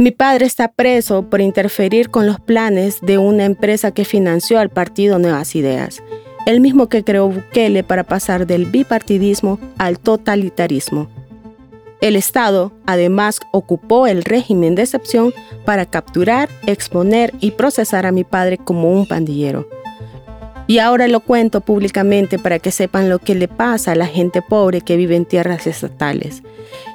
Mi padre está preso por interferir con los planes de una empresa que financió al partido Nuevas Ideas, el mismo que creó Bukele para pasar del bipartidismo al totalitarismo. El Estado, además, ocupó el régimen de excepción para capturar, exponer y procesar a mi padre como un pandillero. Y ahora lo cuento públicamente para que sepan lo que le pasa a la gente pobre que vive en tierras estatales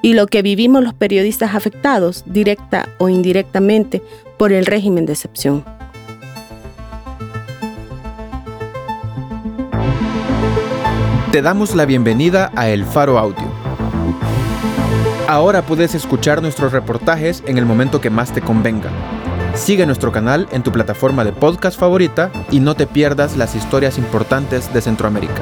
y lo que vivimos los periodistas afectados, directa o indirectamente, por el régimen de excepción. Te damos la bienvenida a El Faro Audio. Ahora puedes escuchar nuestros reportajes en el momento que más te convenga Sigue nuestro canal en tu plataforma de podcast favorita y no te pierdas las historias importantes de Centroamérica.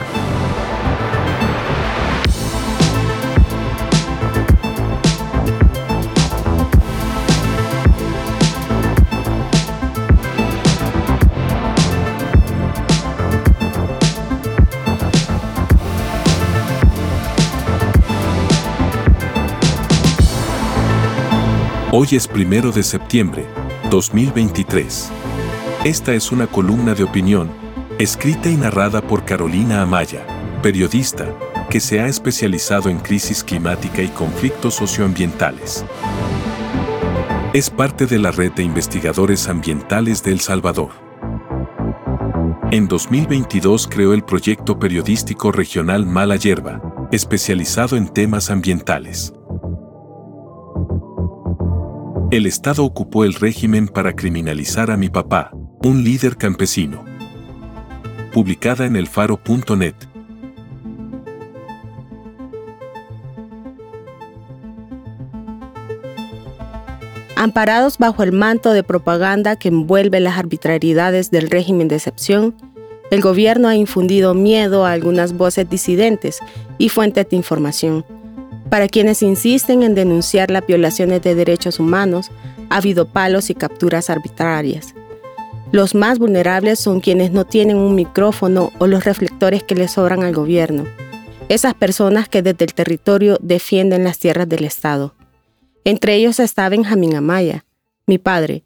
Hoy es primero de septiembre 2023. Esta es una columna de opinión, escrita y narrada por Carolina Amaya, periodista, que se ha especializado en crisis climática y conflictos socioambientales. Es parte de la red de investigadores ambientales de El Salvador. En 2022 creó el proyecto periodístico regional Mala Hierba, especializado en temas ambientales el Estado ocupó el régimen para criminalizar a mi papá, un líder campesino. Publicada en elfaro.net. Amparados bajo el manto de propaganda que envuelve las arbitrariedades del régimen de excepción, el gobierno ha infundido miedo a algunas voces disidentes y fuentes de información para quienes insisten en denunciar las violaciones de derechos humanos, ha habido palos y capturas arbitrarias. Los más vulnerables son quienes no tienen un micrófono o los reflectores que le sobran al gobierno. Esas personas que desde el territorio defienden las tierras del Estado. Entre ellos está Benjamín Amaya, mi padre,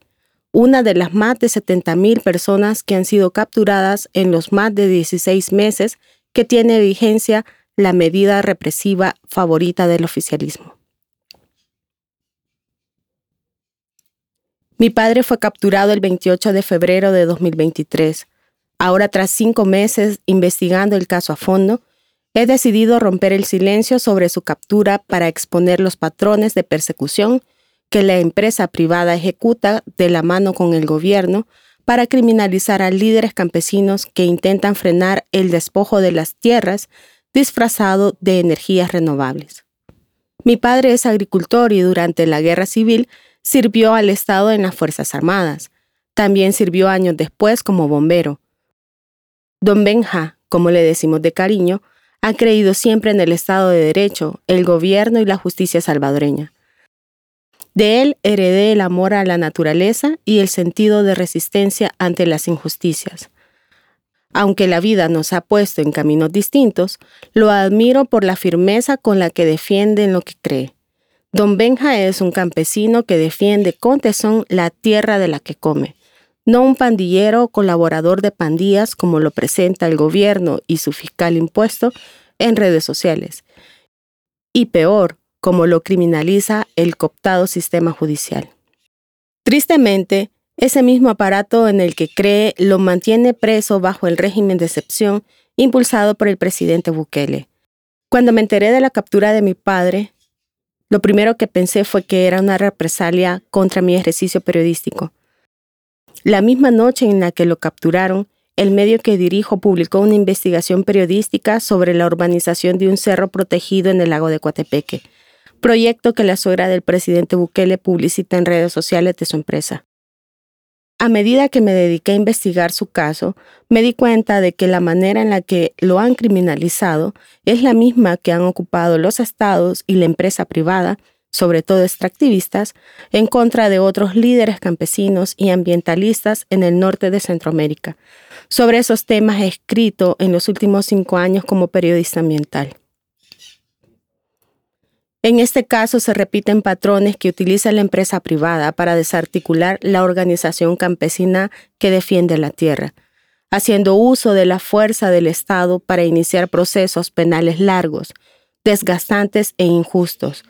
una de las más de 70.000 personas que han sido capturadas en los más de 16 meses que tiene vigencia la medida represiva favorita del oficialismo. Mi padre fue capturado el 28 de febrero de 2023. Ahora, tras cinco meses investigando el caso a fondo, he decidido romper el silencio sobre su captura para exponer los patrones de persecución que la empresa privada ejecuta de la mano con el gobierno para criminalizar a líderes campesinos que intentan frenar el despojo de las tierras disfrazado de energías renovables. Mi padre es agricultor y durante la guerra civil sirvió al Estado en las Fuerzas Armadas. También sirvió años después como bombero. Don Benja, como le decimos de cariño, ha creído siempre en el Estado de Derecho, el gobierno y la justicia salvadoreña. De él heredé el amor a la naturaleza y el sentido de resistencia ante las injusticias. Aunque la vida nos ha puesto en caminos distintos, lo admiro por la firmeza con la que defiende en lo que cree. Don Benja es un campesino que defiende con tesón la tierra de la que come, no un pandillero o colaborador de pandillas como lo presenta el gobierno y su fiscal impuesto en redes sociales. Y peor, como lo criminaliza el cooptado sistema judicial. Tristemente, ese mismo aparato en el que cree lo mantiene preso bajo el régimen de excepción impulsado por el presidente Bukele. Cuando me enteré de la captura de mi padre, lo primero que pensé fue que era una represalia contra mi ejercicio periodístico. La misma noche en la que lo capturaron, el medio que dirijo publicó una investigación periodística sobre la urbanización de un cerro protegido en el lago de Coatepeque, proyecto que la suegra del presidente Bukele publicita en redes sociales de su empresa. A medida que me dediqué a investigar su caso, me di cuenta de que la manera en la que lo han criminalizado es la misma que han ocupado los estados y la empresa privada, sobre todo extractivistas, en contra de otros líderes campesinos y ambientalistas en el norte de Centroamérica. Sobre esos temas he escrito en los últimos cinco años como periodista ambiental. En este caso se repiten patrones que utiliza la empresa privada para desarticular la organización campesina que defiende la tierra, haciendo uso de la fuerza del Estado para iniciar procesos penales largos, desgastantes e injustos.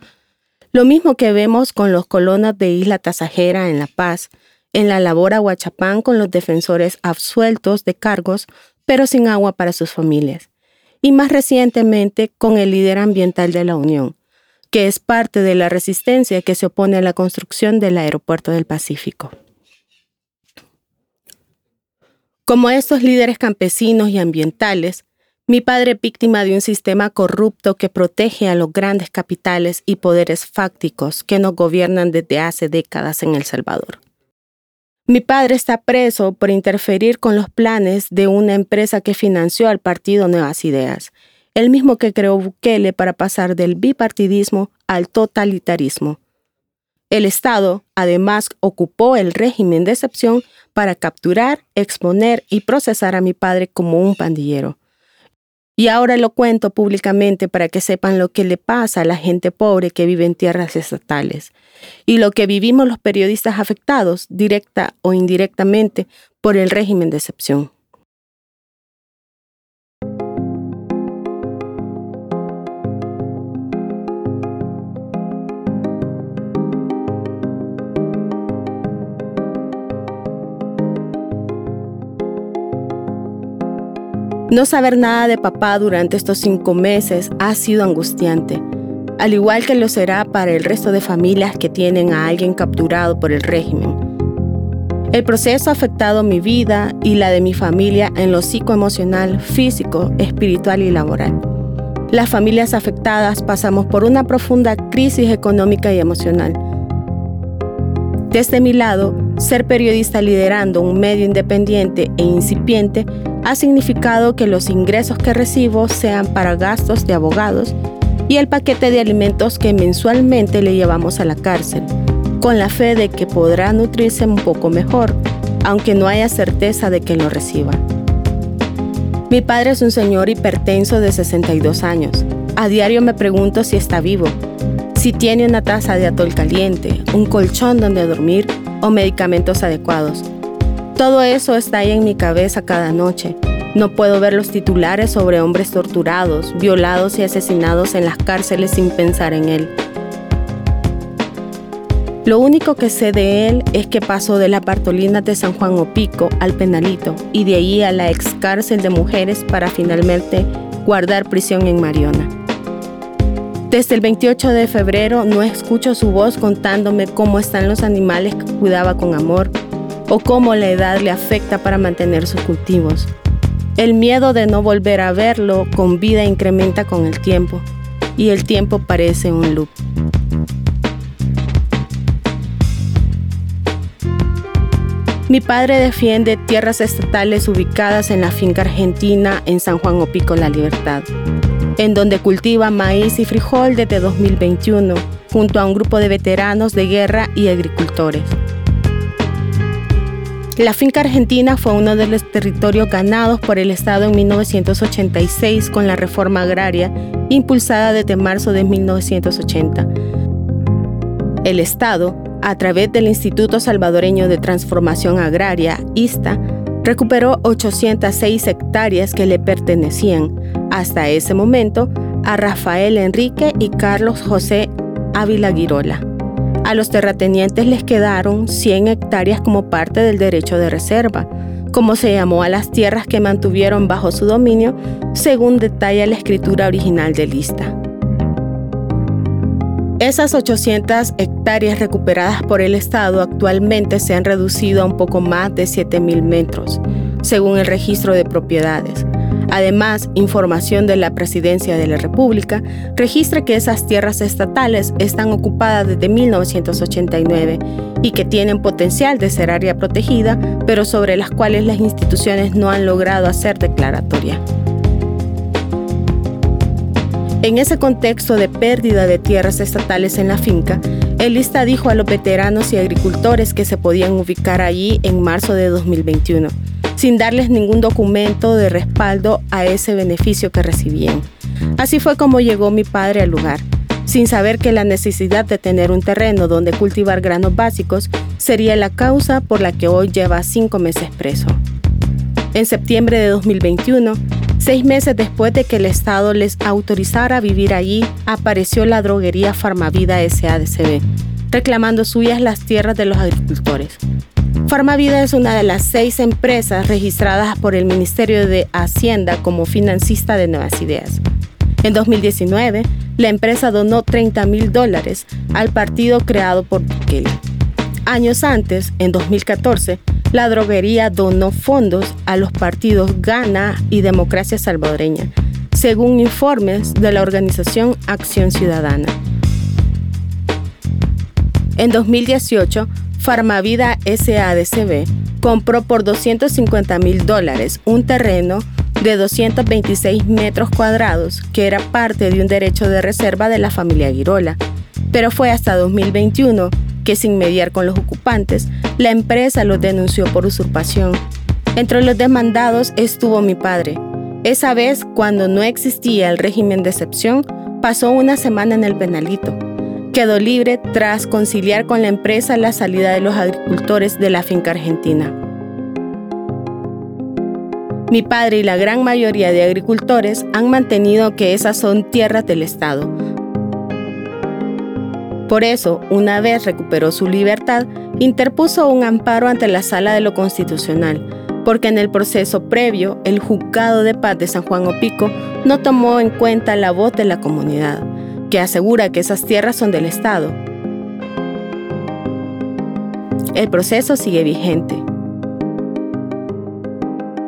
Lo mismo que vemos con los colonos de Isla Tasajera en La Paz, en la labor Aguachapán con los defensores absueltos de cargos, pero sin agua para sus familias. Y más recientemente con el líder ambiental de la Unión, que es parte de la resistencia que se opone a la construcción del aeropuerto del Pacífico. Como estos líderes campesinos y ambientales, mi padre víctima de un sistema corrupto que protege a los grandes capitales y poderes fácticos que nos gobiernan desde hace décadas en El Salvador. Mi padre está preso por interferir con los planes de una empresa que financió al partido Nuevas Ideas, el mismo que creó Bukele para pasar del bipartidismo al totalitarismo. El Estado, además, ocupó el régimen de excepción para capturar, exponer y procesar a mi padre como un pandillero. Y ahora lo cuento públicamente para que sepan lo que le pasa a la gente pobre que vive en tierras estatales y lo que vivimos los periodistas afectados, directa o indirectamente, por el régimen de excepción. No saber nada de papá durante estos cinco meses ha sido angustiante, al igual que lo será para el resto de familias que tienen a alguien capturado por el régimen. El proceso ha afectado mi vida y la de mi familia en lo psicoemocional, físico, espiritual y laboral. Las familias afectadas pasamos por una profunda crisis económica y emocional. Desde mi lado, ser periodista liderando un medio independiente e incipiente ha significado que los ingresos que recibo sean para gastos de abogados y el paquete de alimentos que mensualmente le llevamos a la cárcel, con la fe de que podrá nutrirse un poco mejor, aunque no haya certeza de que lo reciba. Mi padre es un señor hipertenso de 62 años. A diario me pregunto si está vivo, si tiene una taza de atol caliente, un colchón donde dormir o medicamentos adecuados. Todo eso está ahí en mi cabeza cada noche. No puedo ver los titulares sobre hombres torturados, violados y asesinados en las cárceles sin pensar en él. Lo único que sé de él es que pasó de la Partolina de San Juan Opico al Penalito y de ahí a la ex cárcel de mujeres para finalmente guardar prisión en Mariona. Desde el 28 de febrero no escucho su voz contándome cómo están los animales que cuidaba con amor o cómo la edad le afecta para mantener sus cultivos. El miedo de no volver a verlo con vida incrementa con el tiempo y el tiempo parece un loop. Mi padre defiende tierras estatales ubicadas en la finca argentina en San Juan Opico La Libertad, en donde cultiva maíz y frijol desde 2021, junto a un grupo de veteranos de guerra y agricultores. La finca argentina fue uno de los territorios ganados por el Estado en 1986 con la reforma agraria impulsada desde marzo de 1980. El Estado, a través del Instituto Salvadoreño de Transformación Agraria, ISTA, recuperó 806 hectáreas que le pertenecían hasta ese momento a Rafael Enrique y Carlos José Ávila Girola. A los terratenientes les quedaron 100 hectáreas como parte del derecho de reserva, como se llamó a las tierras que mantuvieron bajo su dominio, según detalla la escritura original de lista. Esas 800 hectáreas recuperadas por el Estado actualmente se han reducido a un poco más de 7.000 metros, según el registro de propiedades, Además, información de la Presidencia de la República registra que esas tierras estatales están ocupadas desde 1989 y que tienen potencial de ser área protegida, pero sobre las cuales las instituciones no han logrado hacer declaratoria. En ese contexto de pérdida de tierras estatales en la finca, el lista dijo a los veteranos y agricultores que se podían ubicar allí en marzo de 2021 sin darles ningún documento de respaldo a ese beneficio que recibían. Así fue como llegó mi padre al lugar. sin saber que la necesidad de tener un terreno donde cultivar granos básicos sería la causa por la que hoy lleva cinco meses preso. En septiembre de 2021, seis meses después de que el Estado les autorizara vivir allí, apareció la droguería Farmavida SADCB, reclamando suyas las tierras de los agricultores. Farmavida es una de las seis empresas registradas por el Ministerio de Hacienda como financista de Nuevas Ideas. En 2019, la empresa donó 30 mil dólares al partido creado por Bukele. Años antes, en 2014, la droguería donó fondos a los partidos Gana y Democracia Salvadoreña, según informes de la organización Acción Ciudadana. En 2018, Farmavida SADCB compró por 250 mil dólares un terreno de 226 metros cuadrados que era parte de un derecho de reserva de la familia Girola. Pero fue hasta 2021 que sin mediar con los ocupantes, la empresa los denunció por usurpación. Entre los demandados estuvo mi padre. Esa vez, cuando no existía el régimen de excepción, pasó una semana en el penalito. Quedó libre tras conciliar con la empresa la salida de los agricultores de la finca argentina. Mi padre y la gran mayoría de agricultores han mantenido que esas son tierras del Estado. Por eso, una vez recuperó su libertad, interpuso un amparo ante la Sala de lo Constitucional, porque en el proceso previo, el Juzgado de Paz de San Juan Opico no tomó en cuenta la voz de la comunidad, que asegura que esas tierras son del Estado. El proceso sigue vigente.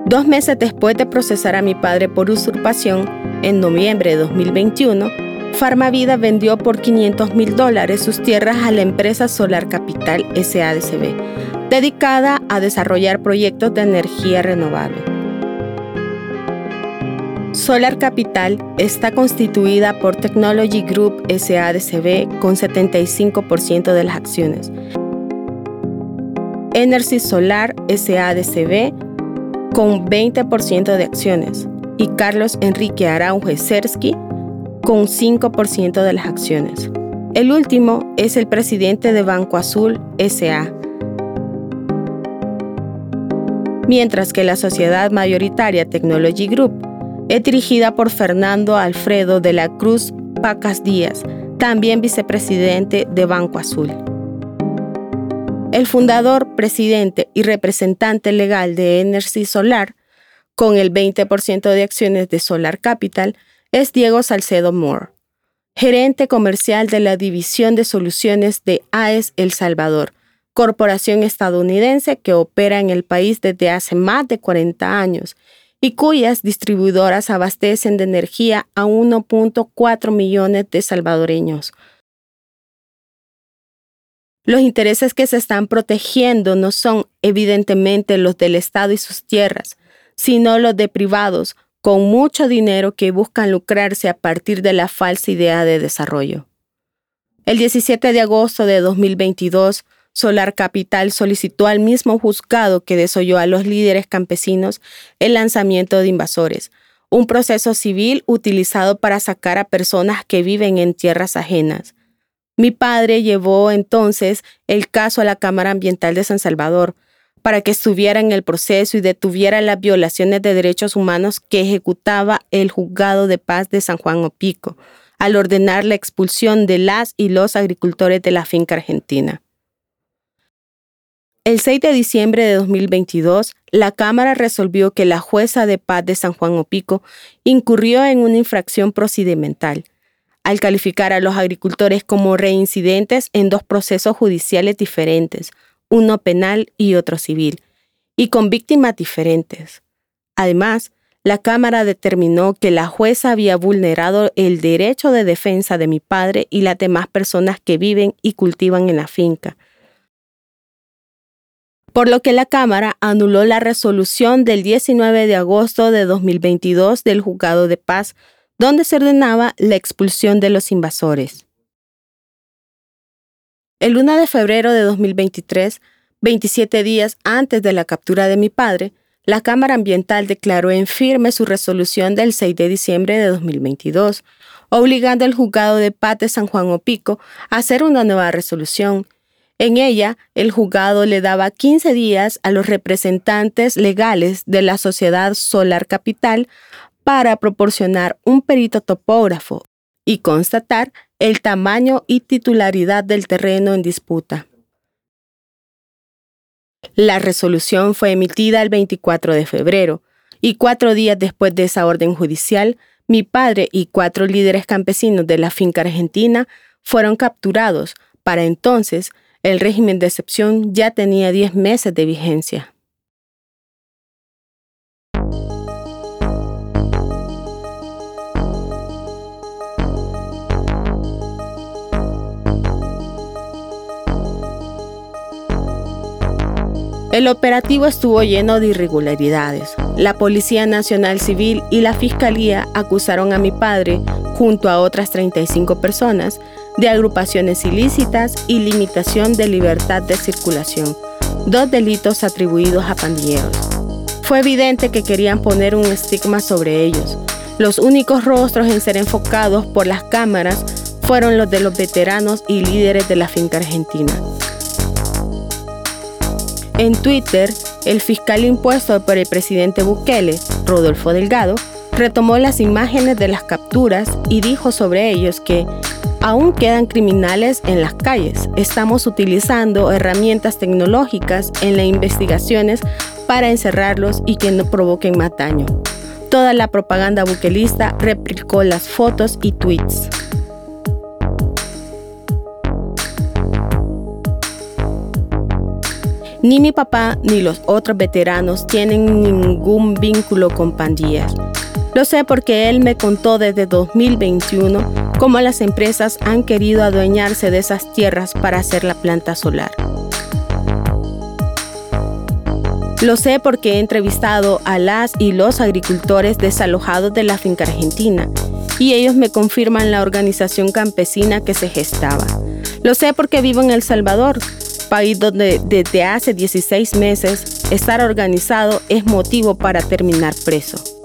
Dos meses después de procesar a mi padre por usurpación, en noviembre de 2021, Farmavida vendió por 500 mil dólares sus tierras a la empresa Solar Capital SADCB, dedicada a desarrollar proyectos de energía renovable. Solar Capital está constituida por Technology Group SADCB con 75% de las acciones. Energy Solar SADCB con 20% de acciones y Carlos Enrique Araujo Sersky con 5% de las acciones. El último es el presidente de Banco Azul SA. Mientras que la sociedad mayoritaria Technology Group es dirigida por Fernando Alfredo de la Cruz Pacas Díaz, también vicepresidente de Banco Azul. El fundador, presidente y representante legal de Energy Solar, con el 20% de acciones de Solar Capital, es Diego Salcedo Moore, gerente comercial de la División de Soluciones de AES El Salvador, corporación estadounidense que opera en el país desde hace más de 40 años y cuyas distribuidoras abastecen de energía a 1.4 millones de salvadoreños, los intereses que se están protegiendo no son evidentemente los del Estado y sus tierras, sino los de privados con mucho dinero que buscan lucrarse a partir de la falsa idea de desarrollo. El 17 de agosto de 2022, Solar Capital solicitó al mismo juzgado que desoyó a los líderes campesinos el lanzamiento de invasores, un proceso civil utilizado para sacar a personas que viven en tierras ajenas, mi padre llevó entonces el caso a la Cámara Ambiental de San Salvador para que estuviera en el proceso y detuviera las violaciones de derechos humanos que ejecutaba el Juzgado de Paz de San Juan Opico al ordenar la expulsión de las y los agricultores de la finca argentina. El 6 de diciembre de 2022, la Cámara resolvió que la jueza de paz de San Juan Opico incurrió en una infracción procedimental al calificar a los agricultores como reincidentes en dos procesos judiciales diferentes, uno penal y otro civil, y con víctimas diferentes. Además, la Cámara determinó que la jueza había vulnerado el derecho de defensa de mi padre y las demás personas que viven y cultivan en la finca. Por lo que la Cámara anuló la resolución del 19 de agosto de 2022 del Juzgado de Paz donde se ordenaba la expulsión de los invasores. El 1 de febrero de 2023, 27 días antes de la captura de mi padre, la Cámara Ambiental declaró en firme su resolución del 6 de diciembre de 2022, obligando al juzgado de paz de San Juan Opico a hacer una nueva resolución. En ella, el juzgado le daba 15 días a los representantes legales de la Sociedad Solar Capital para proporcionar un perito topógrafo y constatar el tamaño y titularidad del terreno en disputa. La resolución fue emitida el 24 de febrero y cuatro días después de esa orden judicial, mi padre y cuatro líderes campesinos de la finca argentina fueron capturados. Para entonces, el régimen de excepción ya tenía 10 meses de vigencia. El operativo estuvo lleno de irregularidades. La Policía Nacional Civil y la Fiscalía acusaron a mi padre, junto a otras 35 personas, de agrupaciones ilícitas y limitación de libertad de circulación, dos delitos atribuidos a pandilleros. Fue evidente que querían poner un estigma sobre ellos. Los únicos rostros en ser enfocados por las cámaras fueron los de los veteranos y líderes de la finca argentina. En Twitter, el fiscal impuesto por el presidente Bukele, Rodolfo Delgado, retomó las imágenes de las capturas y dijo sobre ellos que aún quedan criminales en las calles. Estamos utilizando herramientas tecnológicas en las investigaciones para encerrarlos y que no provoquen más daño. Toda la propaganda buquelista replicó las fotos y tweets. Ni mi papá ni los otros veteranos tienen ningún vínculo con pandillas. Lo sé porque él me contó desde 2021 cómo las empresas han querido adueñarse de esas tierras para hacer la planta solar. Lo sé porque he entrevistado a las y los agricultores desalojados de la finca argentina y ellos me confirman la organización campesina que se gestaba. Lo sé porque vivo en El Salvador, país donde desde hace 16 meses estar organizado es motivo para terminar preso.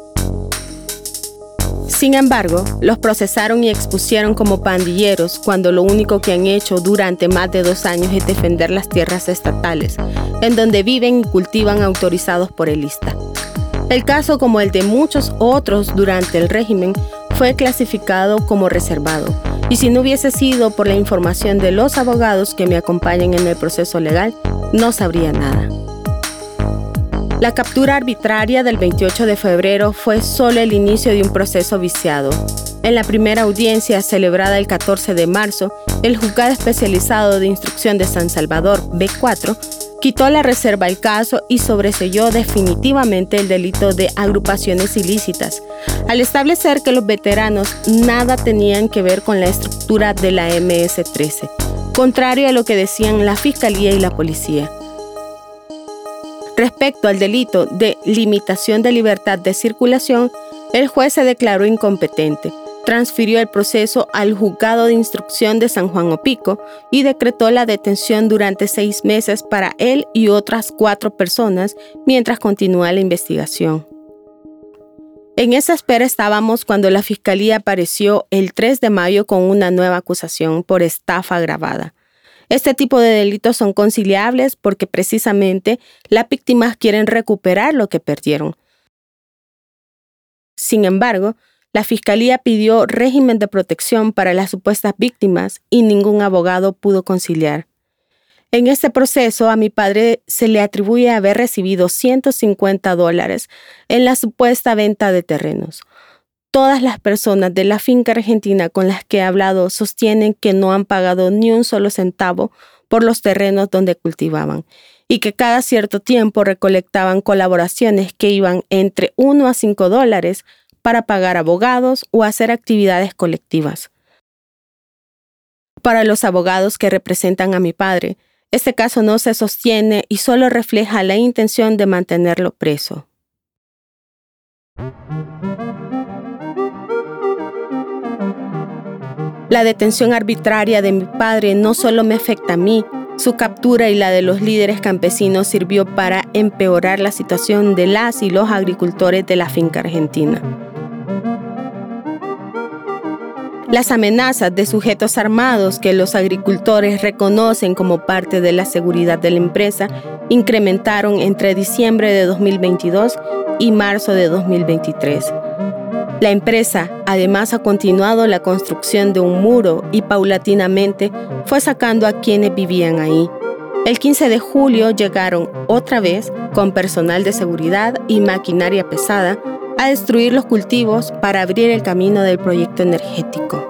Sin embargo, los procesaron y expusieron como pandilleros cuando lo único que han hecho durante más de dos años es defender las tierras estatales, en donde viven y cultivan autorizados por el ISTA. El caso, como el de muchos otros durante el régimen, fue clasificado como reservado, y si no hubiese sido por la información de los abogados que me acompañan en el proceso legal, no sabría nada. La captura arbitraria del 28 de febrero fue solo el inicio de un proceso viciado. En la primera audiencia celebrada el 14 de marzo, el juzgado especializado de instrucción de San Salvador, B4, quitó la reserva al caso y sobreselló definitivamente el delito de agrupaciones ilícitas, al establecer que los veteranos nada tenían que ver con la estructura de la MS-13, contrario a lo que decían la Fiscalía y la Policía. Respecto al delito de limitación de libertad de circulación, el juez se declaró incompetente transfirió el proceso al juzgado de instrucción de San Juan Opico y decretó la detención durante seis meses para él y otras cuatro personas mientras continúa la investigación. En esa espera estábamos cuando la fiscalía apareció el 3 de mayo con una nueva acusación por estafa agravada. Este tipo de delitos son conciliables porque precisamente las víctimas quieren recuperar lo que perdieron. Sin embargo, la fiscalía pidió régimen de protección para las supuestas víctimas y ningún abogado pudo conciliar. En este proceso a mi padre se le atribuye haber recibido 150 dólares en la supuesta venta de terrenos. Todas las personas de la finca argentina con las que he hablado sostienen que no han pagado ni un solo centavo por los terrenos donde cultivaban y que cada cierto tiempo recolectaban colaboraciones que iban entre 1 a 5 dólares para pagar abogados o hacer actividades colectivas. Para los abogados que representan a mi padre, este caso no se sostiene y solo refleja la intención de mantenerlo preso. La detención arbitraria de mi padre no solo me afecta a mí, Su captura y la de los líderes campesinos sirvió para empeorar la situación de las y los agricultores de la finca argentina. Las amenazas de sujetos armados que los agricultores reconocen como parte de la seguridad de la empresa incrementaron entre diciembre de 2022 y marzo de 2023. La empresa además ha continuado la construcción de un muro y paulatinamente fue sacando a quienes vivían ahí. El 15 de julio llegaron otra vez con personal de seguridad y maquinaria pesada a destruir los cultivos para abrir el camino del proyecto energético.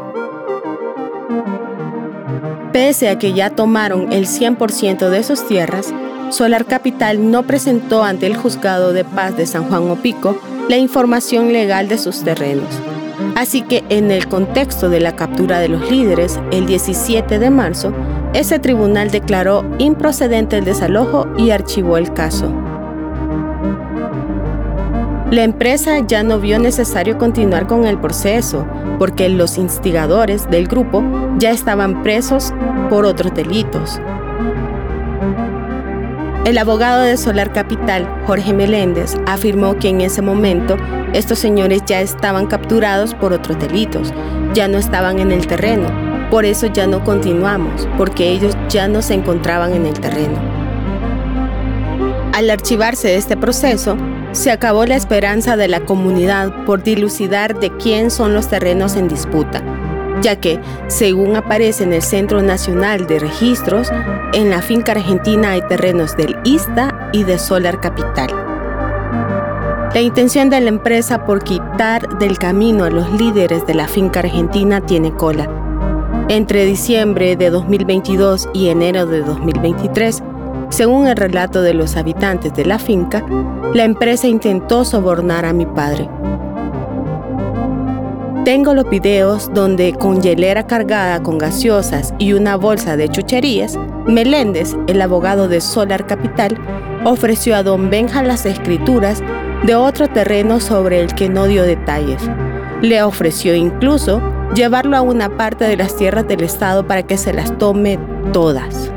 Pese a que ya tomaron el 100% de sus tierras, Solar Capital no presentó ante el Juzgado de Paz de San Juan Opico la información legal de sus terrenos. Así que en el contexto de la captura de los líderes, el 17 de marzo, ese tribunal declaró improcedente el desalojo y archivó el caso. La empresa ya no vio necesario continuar con el proceso porque los instigadores del grupo ya estaban presos por otros delitos. El abogado de Solar Capital, Jorge Meléndez, afirmó que en ese momento estos señores ya estaban capturados por otros delitos, ya no estaban en el terreno, por eso ya no continuamos, porque ellos ya no se encontraban en el terreno. Al archivarse este proceso, se acabó la esperanza de la comunidad por dilucidar de quién son los terrenos en disputa, ya que, según aparece en el Centro Nacional de Registros, en la finca argentina hay terrenos del ISTA y de Solar Capital. La intención de la empresa por quitar del camino a los líderes de la finca argentina tiene cola. Entre diciembre de 2022 y enero de 2023, según el relato de los habitantes de la finca, la empresa intentó sobornar a mi padre. Tengo los videos donde con hielera cargada con gaseosas y una bolsa de chucherías, Meléndez, el abogado de Solar Capital, ofreció a don Benja las escrituras de otro terreno sobre el que no dio detalles. Le ofreció incluso llevarlo a una parte de las tierras del Estado para que se las tome todas.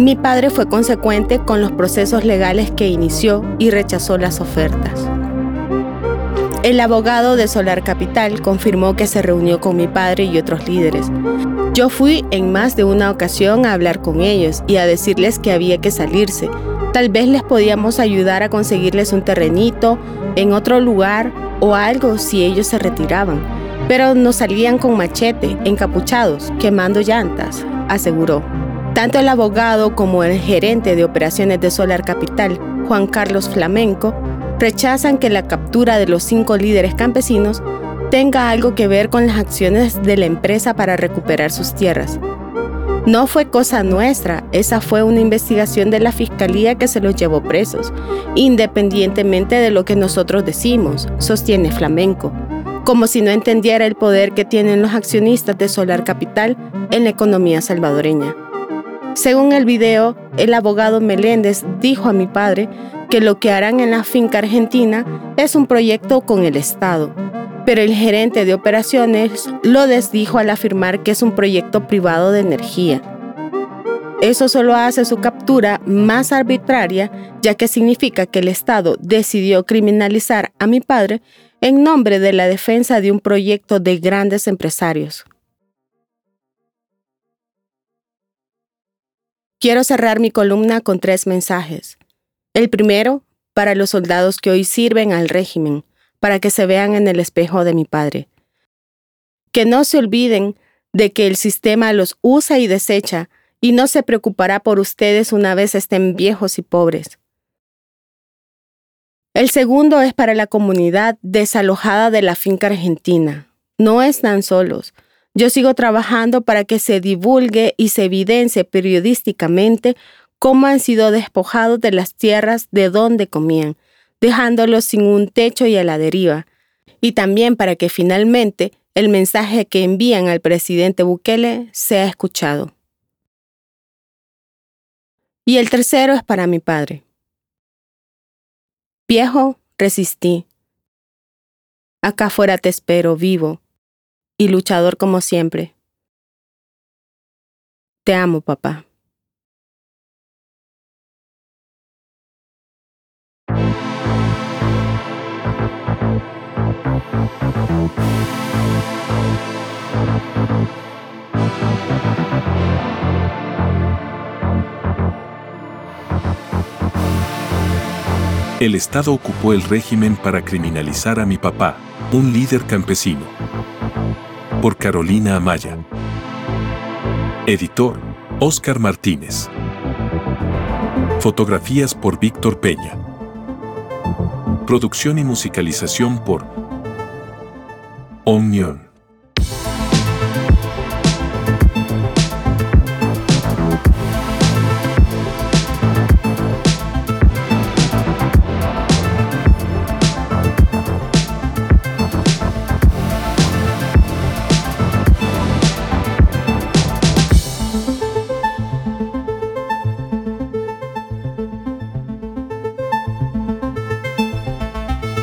Mi padre fue consecuente con los procesos legales que inició y rechazó las ofertas. El abogado de Solar Capital confirmó que se reunió con mi padre y otros líderes. Yo fui en más de una ocasión a hablar con ellos y a decirles que había que salirse. Tal vez les podíamos ayudar a conseguirles un terrenito en otro lugar o algo si ellos se retiraban. Pero nos salían con machete, encapuchados, quemando llantas, aseguró. Tanto el abogado como el gerente de operaciones de Solar Capital, Juan Carlos Flamenco, rechazan que la captura de los cinco líderes campesinos tenga algo que ver con las acciones de la empresa para recuperar sus tierras. No fue cosa nuestra, esa fue una investigación de la fiscalía que se los llevó presos, independientemente de lo que nosotros decimos, sostiene Flamenco, como si no entendiera el poder que tienen los accionistas de Solar Capital en la economía salvadoreña. Según el video, el abogado Meléndez dijo a mi padre que lo que harán en la finca argentina es un proyecto con el Estado, pero el gerente de operaciones lo desdijo al afirmar que es un proyecto privado de energía. Eso solo hace su captura más arbitraria, ya que significa que el Estado decidió criminalizar a mi padre en nombre de la defensa de un proyecto de grandes empresarios. Quiero cerrar mi columna con tres mensajes. El primero, para los soldados que hoy sirven al régimen, para que se vean en el espejo de mi padre. Que no se olviden de que el sistema los usa y desecha y no se preocupará por ustedes una vez estén viejos y pobres. El segundo es para la comunidad desalojada de la finca argentina. No están solos. Yo sigo trabajando para que se divulgue y se evidencie periodísticamente cómo han sido despojados de las tierras de donde comían, dejándolos sin un techo y a la deriva, y también para que finalmente el mensaje que envían al presidente Bukele sea escuchado. Y el tercero es para mi padre. Viejo, resistí. Acá fuera te espero vivo y luchador como siempre. Te amo, papá. El Estado ocupó el régimen para criminalizar a mi papá, un líder campesino. Por Carolina Amaya. Editor, Oscar Martínez. Fotografías por Víctor Peña. Producción y musicalización por Omnion.